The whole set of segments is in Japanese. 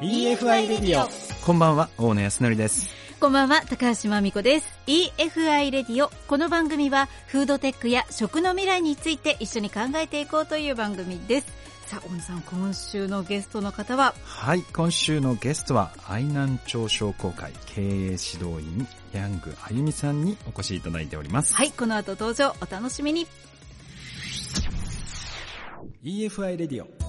EFI レディオこんばんは大野康則です。こんばんは高橋真美子です。EFI レディオこの番組はフードテックや食の未来について一緒に考えていこうという番組です。さあ大野さん今週のゲストの方は？はい今週のゲストは愛南町商工会経営指導員ヤングあゆみさんにお越しいただいております。はいこの後登場お楽しみに。EFI レディオ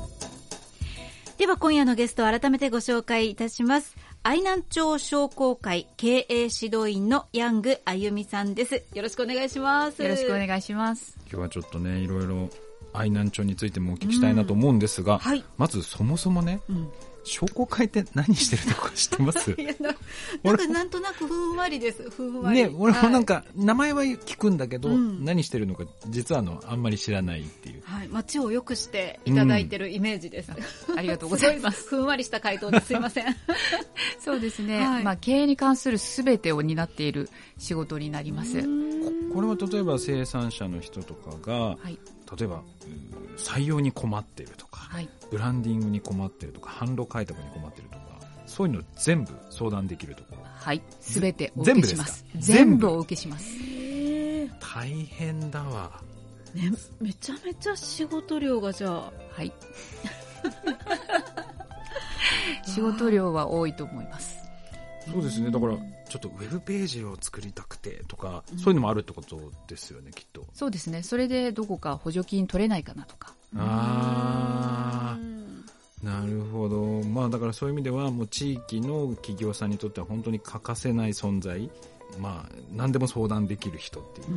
では今夜のゲストを改めてご紹介いたします。愛南町商工会経営指導員のヤングあゆみさんです。よろしくお願いします。よろしくお願いします。今日はちょっとねいろいろ愛南町についてもお聞きしたいなと思うんですが、うん。はい、まずそもそもね、うん商工会って何してるとか知ってます？な なんかなんとなくふんわりです。ふんわり。ね俺もなんか名前は聞くんだけど、何してるのか実はあのあんまり知らないっていう。はい。街を良くしていただいてるイメージです、うん、ありがとうございます。ふんわりした回答です。いません。そうですね、はい、まあ経営に関するすべてを担っている仕事になります。これは例えば生産者の人とかが、はい、例えば採用に困っているとか、はい、ブランディングに困ってるとか販路開拓に困ってるとかそういうの全部相談できるところ。はい。すべてお受けします。全部お受けします。大変だわ。ねめちゃめちゃ仕事量がじゃあはい。仕事量は多いと思いますそうですね。だからちょっとウェブページを作りたくてとか、そういうのもあるってことですよねきっと。そうですね。それでどこか補助金取れないかなとか。ああなるほど。まあだからそういう意味ではもう地域の企業さんにとっては本当に欠かせない存在。まあ何でも相談できる人っていう、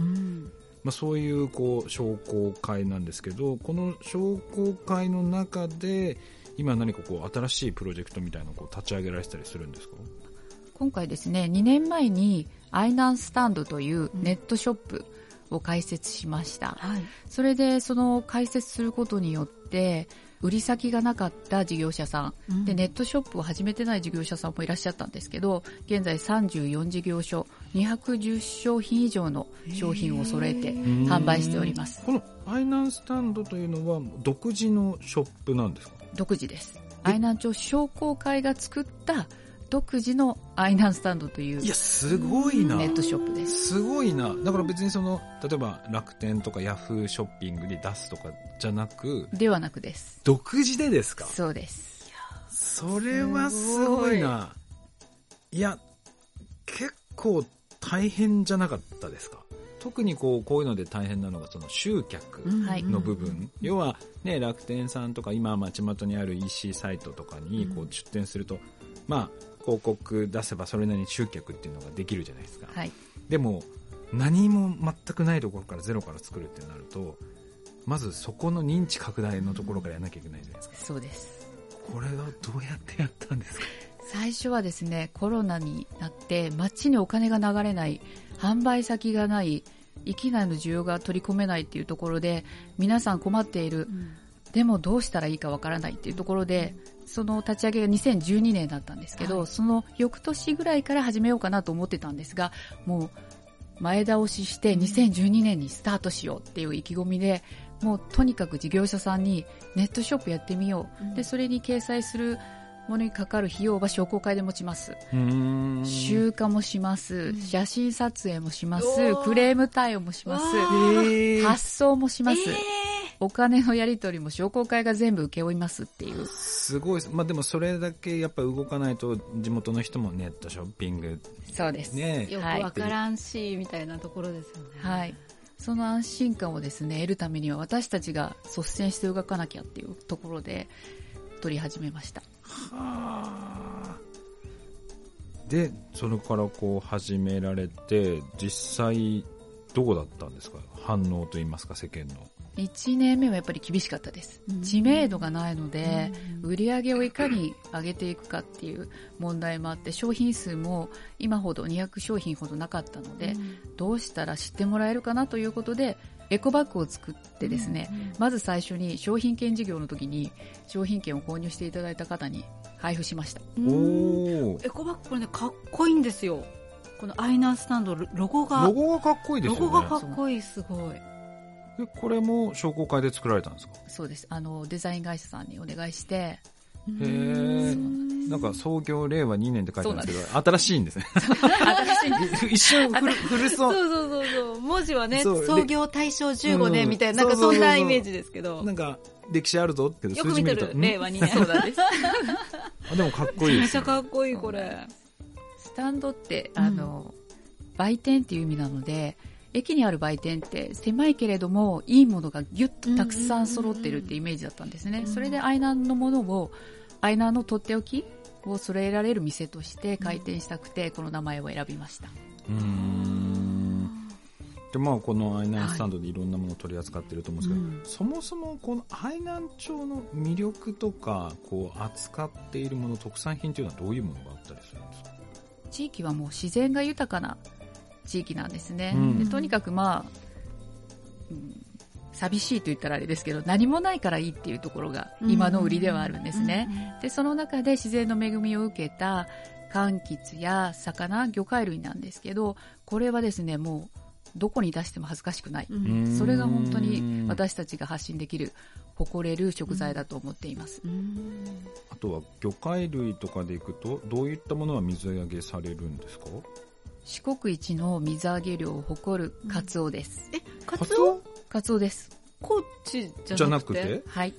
まあ、そういうこう商工会なんですけどこの商工会の中で今何かこう新しいプロジェクトみたいなのをこう立ち上げられてたりするんですか？今回ですね2年前にアイナンスタンドというネットショップを開設しました、はい、それでその開設することによって売り先がなかった事業者さん、うん、でネットショップを始めてない事業者さんもいらっしゃったんですけど現在34事業所210商品以上の商品を揃えて販売しております。このアイナンスタンドというのは独自のショップなんですか？独自です。愛南町商工会が作った独自のアイナンスタンドといういやすごいな。ネットショップです。すごいな。だから別にその例えば楽天とかヤフーショッピングに出すとかじゃなくではなくです。独自でですか？そうです。それはすごいな。いや結構大変じゃなかったですか？特にこうこういうので大変なのがその集客の部分、うん。はい、要は、ね、楽天さんとか今街元にある EC サイトとかにこう出店すると、まあ広告出せばそれなりに集客っていうのができるじゃないですか、はい、でも何も全くないところからゼロから作るってなるとまずそこの認知拡大のところからやらなきゃいけないじゃないですか。そうです。これはどうやってやったんですか？最初はですねコロナになって街にお金が流れない販売先がない域内の需要が取り込めないっていうところで皆さん困っている、うん、でもどうしたらいいかわからないっていうところでその立ち上げが2012年だったんですけど、はい、その翌年ぐらいから始めようかなと思ってたんですがもう前倒しして2012年にスタートしようっていう意気込みでもうとにかく事業者さんにネットショップやってみよう、うん、でそれに掲載するものにかかる費用は商工会で持ちます。集荷もします、写真撮影もします。クレーム対応もします。発送もします、えーお金のやり取りも商工会が全部請け負いますっていう。すごいまあでもそれだけやっぱ動かないと地元の人もネットショッピングそうです。ねよくわからんし、みたいなところですよね。はい。その安心感をですね得るためには私たちが率先して動かなきゃっていうところで取り始めました。はあ。でそれからこう始められて実際どうだったんですか？反応といいますか世間の1年目はやっぱり厳しかったです、うん、知名度がないので、うん、売り上げをいかに上げていくかっていう問題もあって商品数も今ほど200商品ほどなかったので、うん、どうしたら知ってもらえるかなということでエコバッグを作ってですね、まず最初に商品券事業の時に商品券を購入していただいた方に配布しました。おエコバッグこれねかっこいいんですよ。このアイナースタンドロゴが。ロゴがかっこいいですよね。ロゴがかっこいいすごいでこれも商工会で作られたんですか？そうですあのデザイン会社さんにお願いしてへえ。なんか創業令和2年って書いてあるんですけど、新しいんですね。新しいんです。一瞬古古そそうう。そうそうそう。文字はね、創業大正15うん年みたいな、なんかそんなイメージですけど。なんか歴史あるぞってよ数く見てる、令和2年。そうなんです。あでもかっこいいめちゃ。かっこいい、これ。スタンドって、あの、売店っていう意味なので、駅にある売店って狭いけれどもいいものがギュッとたくさん揃ってるってイメージだったんですね。それでアイナンのものを、アイナンのとっておきを揃えられる店として開店したくて、この名前を選びました。うーん。でまあこの愛南スタンドでいろんなものを取り扱ってると思うんですけど、そもそもこの愛南町の魅力とかこう扱っているもの特産品というのはどういうものがあったりするんですか？地域はもう自然が豊かな地域なんですね。うんでとにかくまあ、うん寂しいと言ったらあれですけど、何もないからいいっていうところが今の売りではあるんですね。で、その中で自然の恵みを受けた柑橘や魚、魚介類なんですけど、これはですね、もうどこに出しても恥ずかしくない。それが本当に私たちが発信できる、誇れる食材だと思っています。うんあとは魚介類とかでいくとどういったものは水揚げされるんですか？四国一の水揚げ量を誇るカツオです。え、カツオ？カツオ？です。高知じじゃゃなくて？なくて？はい。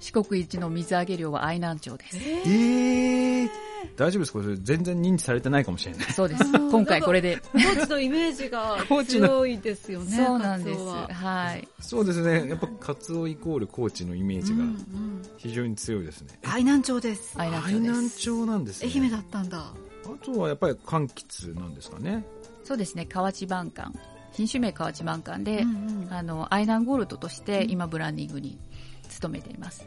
四国一の水揚げ量は愛南町です。ええー、大丈夫ですかこれ全然認知されてないかもしれないそうです。うん今回これで。高知のイメージが高知の強いですよね。そうなんです。ははい。そうですねやっぱカツオイコール高知のイメージが非常に強いですね、愛南町です。愛愛南町です。南町なんですね愛媛だったんだ。あとはやっぱり柑橘なんですかねそうですね。河内晩柑。品種名河内晩柑で、うんうんあの、愛南ゴールドとして今ブランディングに努めています。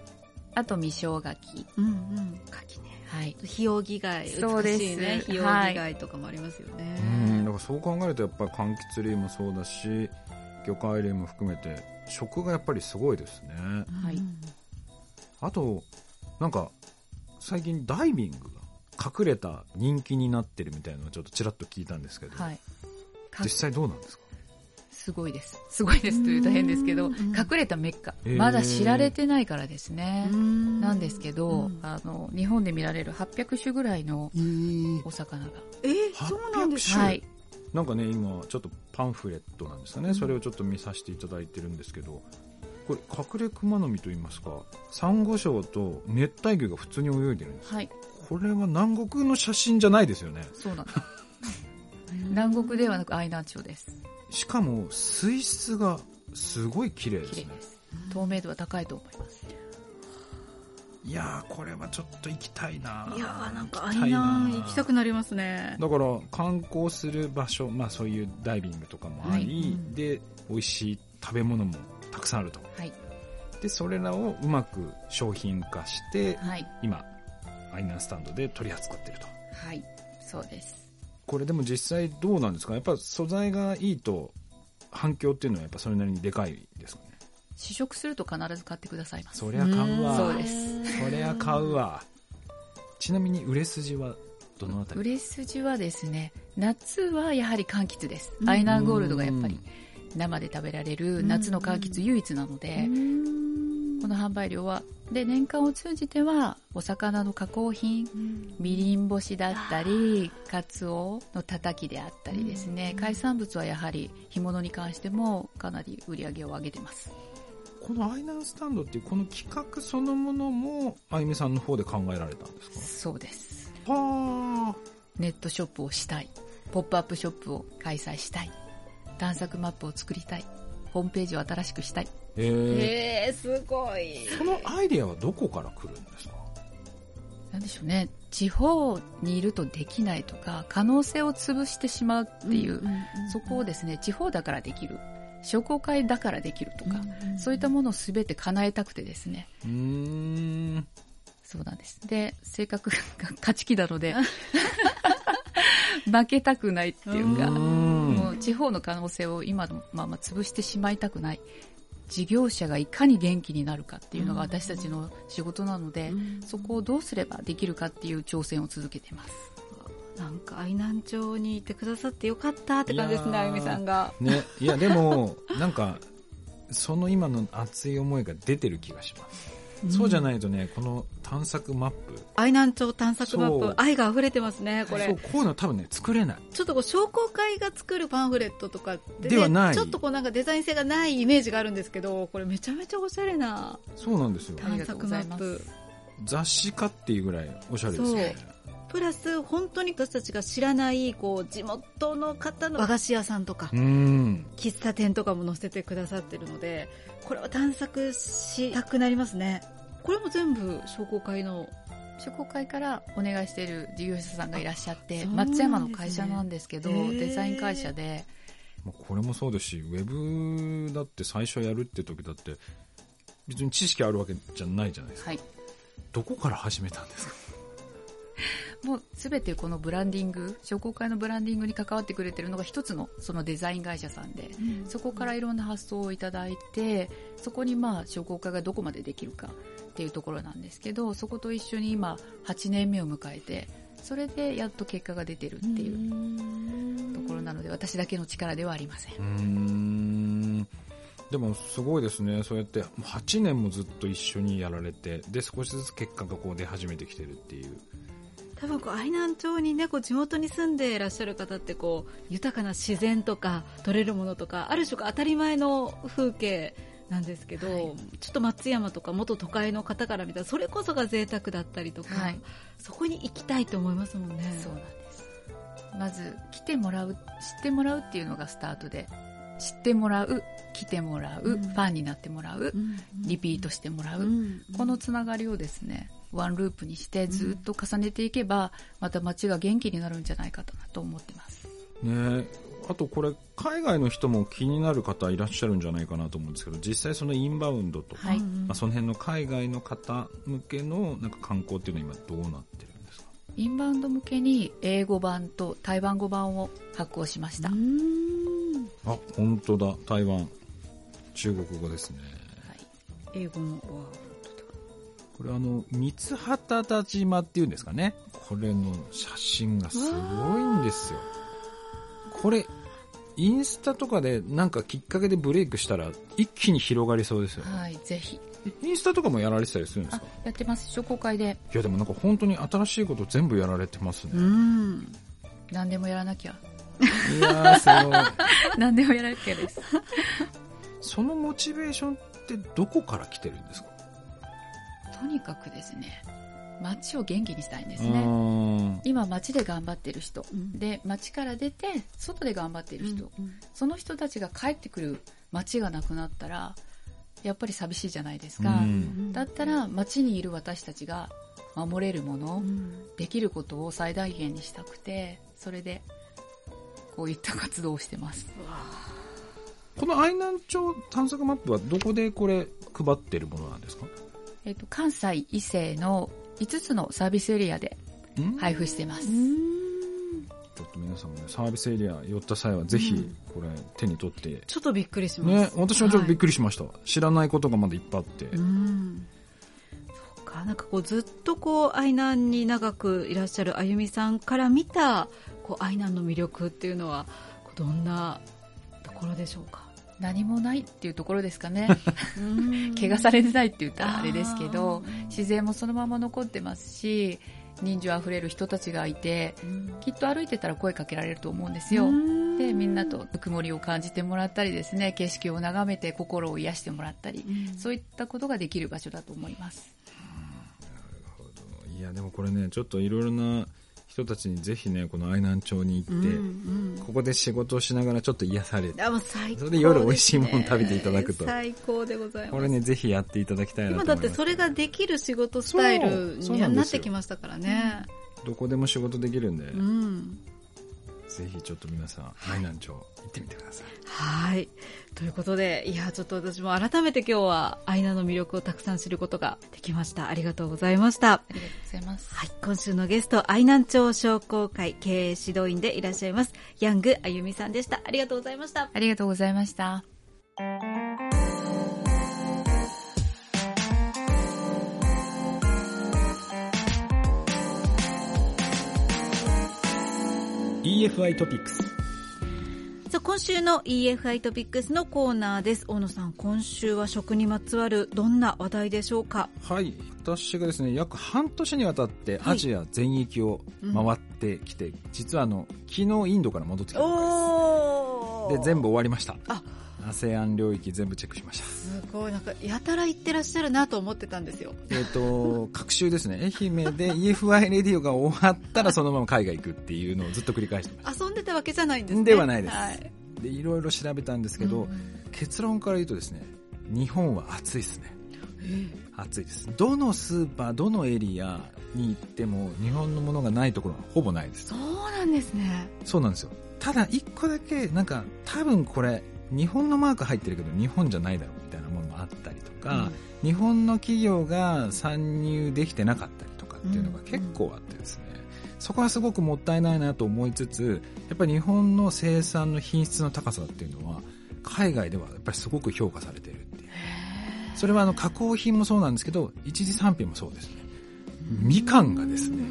あと、未生柿。うんうん。柿ね。はい。ひよぎ貝。そうです美しいね。ひよぎ貝とかもありますよね。うんだからそう考えるとやっぱり柑橘類もそうだし魚介類も含めて食がやっぱりすごいですねはいうんあとなんか最近ダイビングが隠れた人気になってるみたいなのをちょっとちらっと聞いたんですけど、はい。か実際どうなんですか？すごいです。すごいですというと変ですけど、うん隠れたメッカへー。まだ知られてないからですね。うんなんですけど、うんあの、日本で見られる800種ぐらいのえーお魚が。えー、そうなんです800か。はい。なんかね今ちょっとパンフレットなんですかね、それをちょっと見させていただいてるんですけどこれ隠れクマノミといいますかサンゴ礁と熱帯魚が普通に泳いでるんですはい。これは南国の写真じゃないですよねそうなん。南国ではなく愛南町です。しかも水質がすごい綺麗ですね。透明度は高いと思います。いやーこれはちょっと行きたいないやーなんか行愛きたいな南行きたくなりますね。だから観光する場所、まあ、そういうダイビングとかもあり、はいで美味しい食べ物もたくさんあるとはい。でそれらをうまく商品化してはい。今アイナンスタンドで取り扱ってるとはい。そうです。これでも実際どうなんですか？やっぱ素材がいいと反響っていうのはやっぱそれなりにでかいですかね？試食すると必ず買ってくださいます。そりゃ買うわそうですそりゃ買うわちなみに売れ筋はどのあたり？売れ筋はですね、夏はやはり柑橘です。うんアイナンゴールドがやっぱり生で食べられる夏の柑橘唯一なので、この販売量は、で、年間を通じては、お魚の加工品、みりん干しだったり、カツオのたたきであったりですね、海産物はやはり干物に関してもかなり売り上げを上げてます。このアイナンスタンドっていうこの企画そのものもあゆみさんの方で考えられたんですそうです。かはネットショップをしたい。ポップアップショップを開催したい。探索マップを作りたい。ホームページを新しくしたい。えー、えー、すごい。そのアイデアはどこから来るんですか？なんでしょうね。地方にいるとできないとか、可能性を潰してしまうっていう、そこをですね、地方だからできる。商工会だからできるとか、そういったものを全て叶えたくてですね。うーんそうなんです。で、性格が勝ち気なので、負けたくないっていうか、うんもう地方の可能性を今のまま潰してしまいたくない。事業者がいかに元気になるかっていうのが私たちの仕事なので、そこをどうすればできるかっていう挑戦を続けています。なんか愛南町にいてくださってよかったって感じですね、いやーあゆみさんが。ねいやでもなんかその今の熱い思いが出てる気がしますそうじゃないとね、この探索マップ。愛南町探索マップ、愛が溢れてますね、これそう。こういうの多分ね、作れない。ちょっとこう商工会が作るパンフレットとかで,、ではないちょっとこうなんかデザイン性がないイメージがあるんですけど、これめちゃめちゃおしゃれなそうなんですよ。探索マップ。雑誌かっていうぐらいおしゃれですよね。プラス本当に私たちが知らないこう地元の方の和菓子屋さんとか、うん。喫茶店とかも載せてくださってるのでこれは探索したくなりますねこれも全部商工会の商工会からお願いしている事業者さんがいらっしゃって、ね松山の会社なんですけど、デザイン会社で、まあこれもそうですし、ウェブだって最初やるって時だって、別に知識あるわけじゃないじゃないですか。はい。どこから始めたんですか？もうすべてこのブランディング、商工会のブランディングに関わってくれてるのが一つのそのデザイン会社さんで、そこからいろんな発想をいただいて、そこにまあ商工会がどこまでできるかっていうところなんですけど、そこと一緒に今8年目を迎えて、それでやっと結果が出てるっていうところなので、私だけの力ではありません。うーん。でもすごいですね。そうやって8年もずっと一緒にやられて、で少しずつ結果がこう出始めてきてるっていう。多分こう愛南町にねこう地元に住んでいらっしゃる方ってこう豊かな自然とか取れるものとかある種当たり前の風景なんですけど、はいちょっと松山とか元都会の方から見たらそれこそが贅沢だったりとか、はいそこに行きたいと思いますもんね。そうなんです。まず、来てもらう、知ってもらうっていうのがスタートで、知ってもらう、来てもらう、うんファンになってもらう、うんリピートしてもらう、うんこのつながりをですね、ワンループにしてずっと重ねていけば、また街が元気になるんじゃないかなと思ってます。ねあとこれ、海外の人も気になる方いらっしゃるんじゃないかなと思うんですけど、実際そのインバウンドとか、はいうんまあ、その辺の海外の方向けのなんか観光っていうのは今どうなってるんですか？インバウンド向けに英語版と台湾語版を発行しました。あ、本当だ。台湾。中国語ですね。英語のわこれあの、三畑田島っていうんですかね。これの写真がすごいんですよ。これ、インスタとかでなんかきっかけでブレイクしたら一気に広がりそうですよね。はい、ぜひ。インスタとかもやられてたりするんですあか、やってます。商工会でいやでもなんか本当に新しいこと全部やられてますね。うん何でもやらなきゃ。いやー、すごい。何でもやらなきゃです。そのモチベーションってどこから来てるんですか？とにかくですね、街を元気にしたいんですうね。今街で頑張ってる人、うんで街から出て外で頑張ってる人、うんその人たちが帰ってくる街がなくなったらやっぱり寂しいじゃないですか、うん。だったら街にいる私たちが守れるもの、うん。できることを最大限にしたくてそれでこういった活動をしてます。この愛南町探索マップはどこでこれ配ってるものなんですか？えっと関西伊勢の5つのサービスエリアでん配布してます、ちょっと皆さんもね、サービスエリア寄った際はぜひこれ手に取って、ちょっとびっくりします。ね、私もちょっとびっくりしました。知らないことがまだいっぱいあって。うんそうか、なんかこうずっとこう愛南に長くいらっしゃるあゆみさんから見たこう愛南の魅力っていうのはどんなところでしょうか？何もないっていうところですかね。うん。怪我されてないって言ったらあれですけど自然もそのまま残ってますし人情あふれる人たちがいてきっと歩いてたら声かけられると思うんですよ。うん。でみんなとぬくもりを感じてもらったりですね景色を眺めて心を癒してもらったりうん。そういったことができる場所だと思います。いや、でもこれね、ちょっといろいろな人たちにぜひね、この愛南町に行って、うんここで仕事をしながらちょっと癒されて、あもう最高ですね。それで夜美味しいもの食べていただくと。最高でございます。これね、ぜひやっていただきたいなと思います。今だってそれができる仕事スタイルになってきましたからね。どこでも仕事できるんで、うんぜひちょっと皆さん、愛南町行ってみてください。はい。ということで、いや、ちょっと私も改めて今日はアイナの魅力をたくさん知ることができました。ありがとうございました。ありがとうございますはい。今週のゲスト、愛南町商工会経営指導員でいらっしゃいます、ヤングあゆみさんでした。ありがとうございました。ありがとうございました EFI トピックス。さあ、今週の EFI トピックスのコーナーです。大野さん今週は食にまつわるどんな話題でしょうか？はい。私がですね約半年にわたってアジア全域を回ってきて、はいうん、実はあの昨日インドから戻ってきたばかりですで全部終わりました。あ ASEAN 領域全部チェックしましたすごいなんかやたら行ってらっしゃるなと思ってたんですよえっ、と各週ですね愛媛で EFI レディオが終わったらそのまま海外行くっていうのをずっと繰り返してました遊んでたわけじゃないんですねではないです、はい、でいろいろ調べたんですけど、うん、結論から言うとですね日本は暑いですね暑いですどのスーパーどのエリアに行っても日本のものがないところはほぼないですそうなんですねそうなんですよただ一個だけなんか多分これ日本のマーク入ってるけど日本じゃないだろうみたいなものもあったりとか、うん、日本の企業が参入できてなかったりとかっていうのが結構あってですね、うん、そこはすごくもったいないなと思いつつやっぱり日本の生産の品質の高さっていうのは海外ではやっぱりすごく評価されているっていう。それはあの加工品もそうなんですけど一次産品もそうですね。みかんがですね、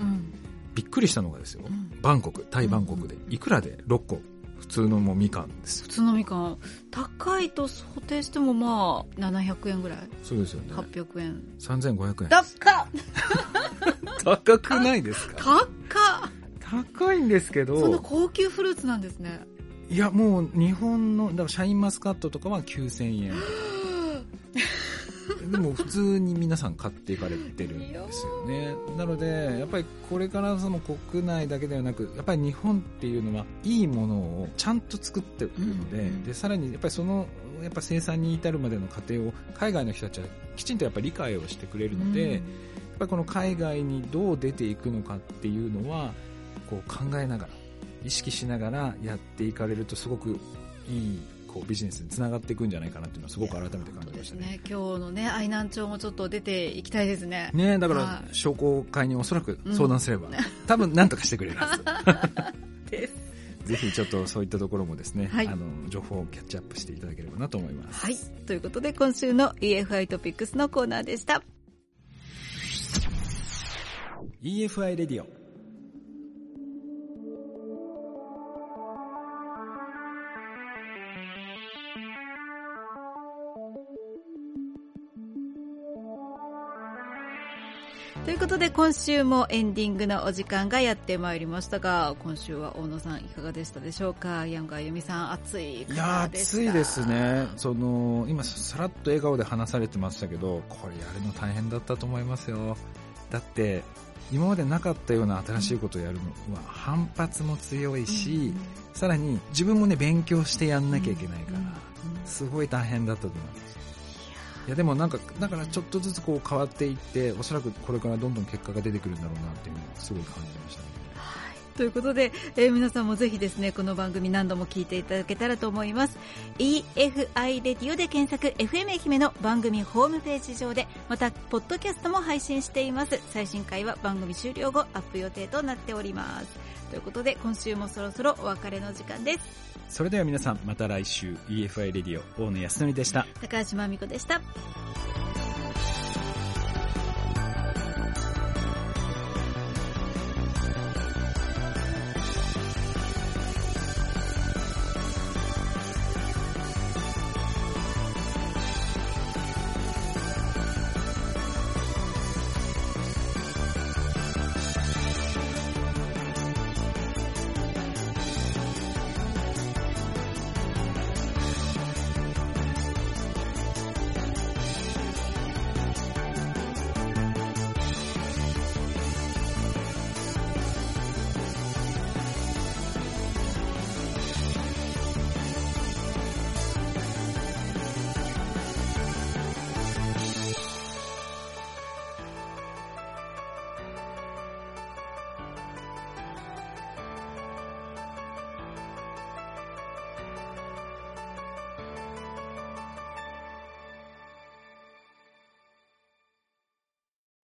びっくりしたのがですよ、バンコクタイバンコクで。いくらで？6個普通のもみかんです。普通のみかん。高いと想定してもまあ700円ぐらい。そうですよね。800円。3500円。高っ！高くないですか？高高いんですけど。その高級フルーツなんですね。いやもう日本のだからシャインマスカットとかは9000円 でも普通に皆さん買っていかれてるんですよね。なのでやっぱりこれからその国内だけではなくやっぱり日本っていうのはいいものをちゃんと作ってるのでうん、でさらにやっぱりそのやっぱ生産に至るまでの過程を海外の人たちはきちんとやっぱり理解をしてくれるので、うん、やっぱりこの海外にどう出ていくのかっていうのはこう考えながら意識しながらやっていかれるとすごくいいこうビジネスにつながっていくんじゃないかなっていうのはすごく改めて考えましたね。ね。今日のね愛南町もちょっと出ていきたいですね。ねだから商工会におそらく相談すれば、うん、多分何とかしてくれるはずです。ぜひちょっとそういったところもですね、はい、あの情報をキャッチアップしていただければなと思います。はい、ということで今週の EFI トピックスのコーナーでした。EFI レディオということで今週もエンディングのお時間がやってまいりましたが今週は大野さんいかがでしたでしょうか？ヤンガー由美さん暑い。いや暑いですね。その今さらっと笑顔で話されてましたけどこれやるの大変だったと思いますよ。だって今までなかったような新しいことをやるのは反発も強いし、うん、さらに自分もね勉強してやんなきゃいけないから、すごい大変だったと思いますいやでもなんかだからちょっとずつこう変わっていっておそらくこれからどんどん結果が出てくるんだろうなっていうのをすごい感じましたね。ということで、えー、皆さんもぜひですねこの番組何度も聞いていただけたらと思います。EFI レディオで検索 FM 愛媛の番組ホームページ上でまたポッドキャストも配信しています。最新回は番組終了後アップ予定となっております。ということで今週もそろそろお別れの時間です。それでは皆さんまた来週 EFI レディオ大野康則でした。高橋真美子でした